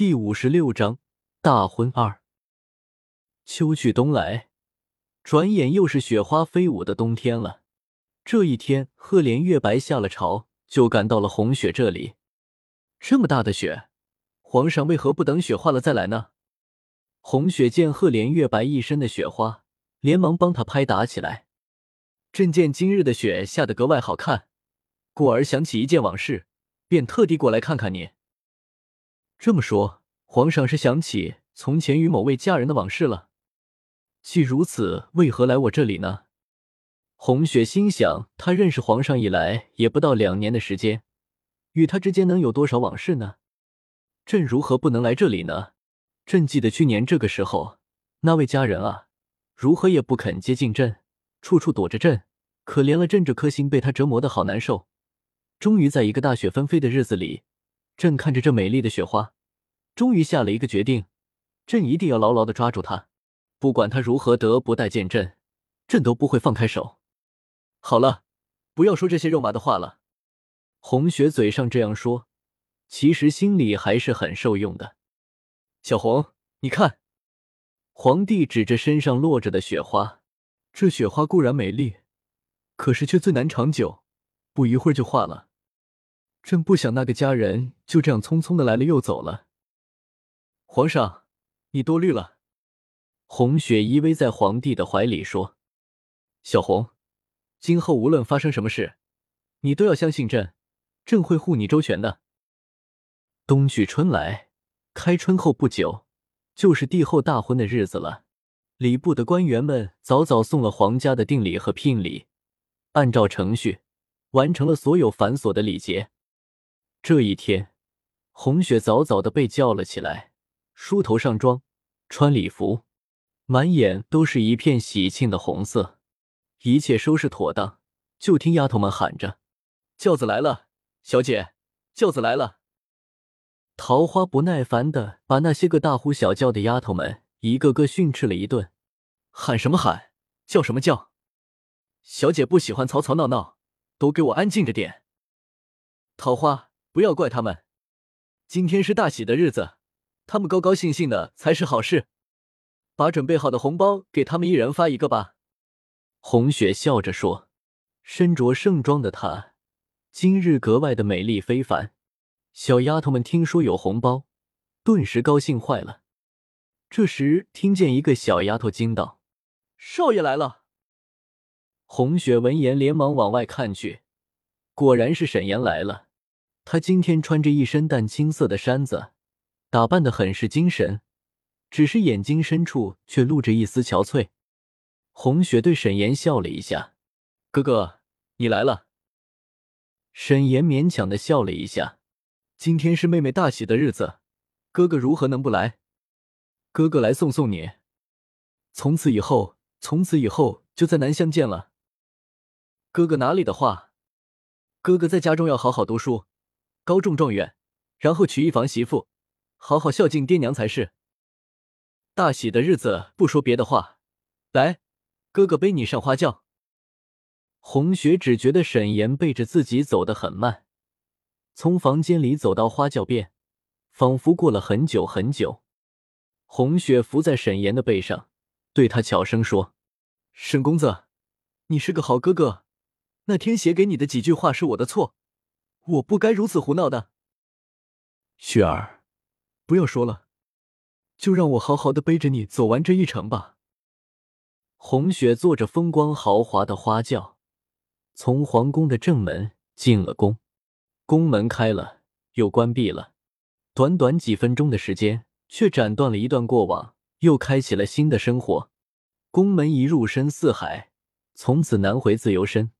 第五十六章大婚二。秋去冬来，转眼又是雪花飞舞的冬天了。这一天，赫连月白下了朝，就赶到了红雪这里。这么大的雪，皇上为何不等雪化了再来呢？红雪见赫连月白一身的雪花，连忙帮他拍打起来。朕见今日的雪下得格外好看，故而想起一件往事，便特地过来看看你。这么说，皇上是想起从前与某位佳人的往事了。既如此，为何来我这里呢？红雪心想，他认识皇上以来也不到两年的时间，与他之间能有多少往事呢？朕如何不能来这里呢？朕记得去年这个时候，那位佳人啊，如何也不肯接近朕，处处躲着朕，可怜了朕这颗心，被他折磨的好难受。终于在一个大雪纷飞的日子里。朕看着这美丽的雪花，终于下了一个决定：朕一定要牢牢的抓住她，不管她如何得不待见朕，朕都不会放开手。好了，不要说这些肉麻的话了。红雪嘴上这样说，其实心里还是很受用的。小红，你看，皇帝指着身上落着的雪花，这雪花固然美丽，可是却最难长久，不一会儿就化了。朕不想那个家人就这样匆匆的来了又走了。皇上，你多虑了。红雪依偎在皇帝的怀里说：“小红，今后无论发生什么事，你都要相信朕，朕会护你周全的。”冬去春来，开春后不久，就是帝后大婚的日子了。礼部的官员们早早送了皇家的定礼和聘礼，按照程序完成了所有繁琐的礼节。这一天，红雪早早的被叫了起来，梳头上妆，穿礼服，满眼都是一片喜庆的红色。一切收拾妥当，就听丫头们喊着：“轿子来了，小姐，轿子来了。”桃花不耐烦的把那些个大呼小叫的丫头们一个个训斥了一顿：“喊什么喊，叫什么叫？小姐不喜欢吵吵闹闹，都给我安静着点。”桃花。不要怪他们，今天是大喜的日子，他们高高兴兴的才是好事。把准备好的红包给他们一人发一个吧。”红雪笑着说。身着盛装的她，今日格外的美丽非凡。小丫头们听说有红包，顿时高兴坏了。这时，听见一个小丫头惊道：“少爷来了！”红雪闻言，连忙往外看去，果然是沈岩来了。他今天穿着一身淡青色的衫子，打扮的很是精神，只是眼睛深处却露着一丝憔悴。红雪对沈岩笑了一下：“哥哥，你来了。”沈岩勉强的笑了一下：“今天是妹妹大喜的日子，哥哥如何能不来？哥哥来送送你。从此以后，从此以后就再难相见了。哥哥哪里的话，哥哥在家中要好好读书。”高中状元，然后娶一房媳妇，好好孝敬爹娘才是。大喜的日子，不说别的话，来，哥哥背你上花轿。红雪只觉得沈岩背着自己走得很慢，从房间里走到花轿边，仿佛过了很久很久。红雪伏在沈岩的背上，对他悄声说：“沈公子，你是个好哥哥，那天写给你的几句话是我的错。”我不该如此胡闹的，雪儿，不要说了，就让我好好的背着你走完这一程吧。红雪坐着风光豪华的花轿，从皇宫的正门进了宫，宫门开了又关闭了，短短几分钟的时间，却斩断了一段过往，又开启了新的生活。宫门一入深似海，从此难回自由身。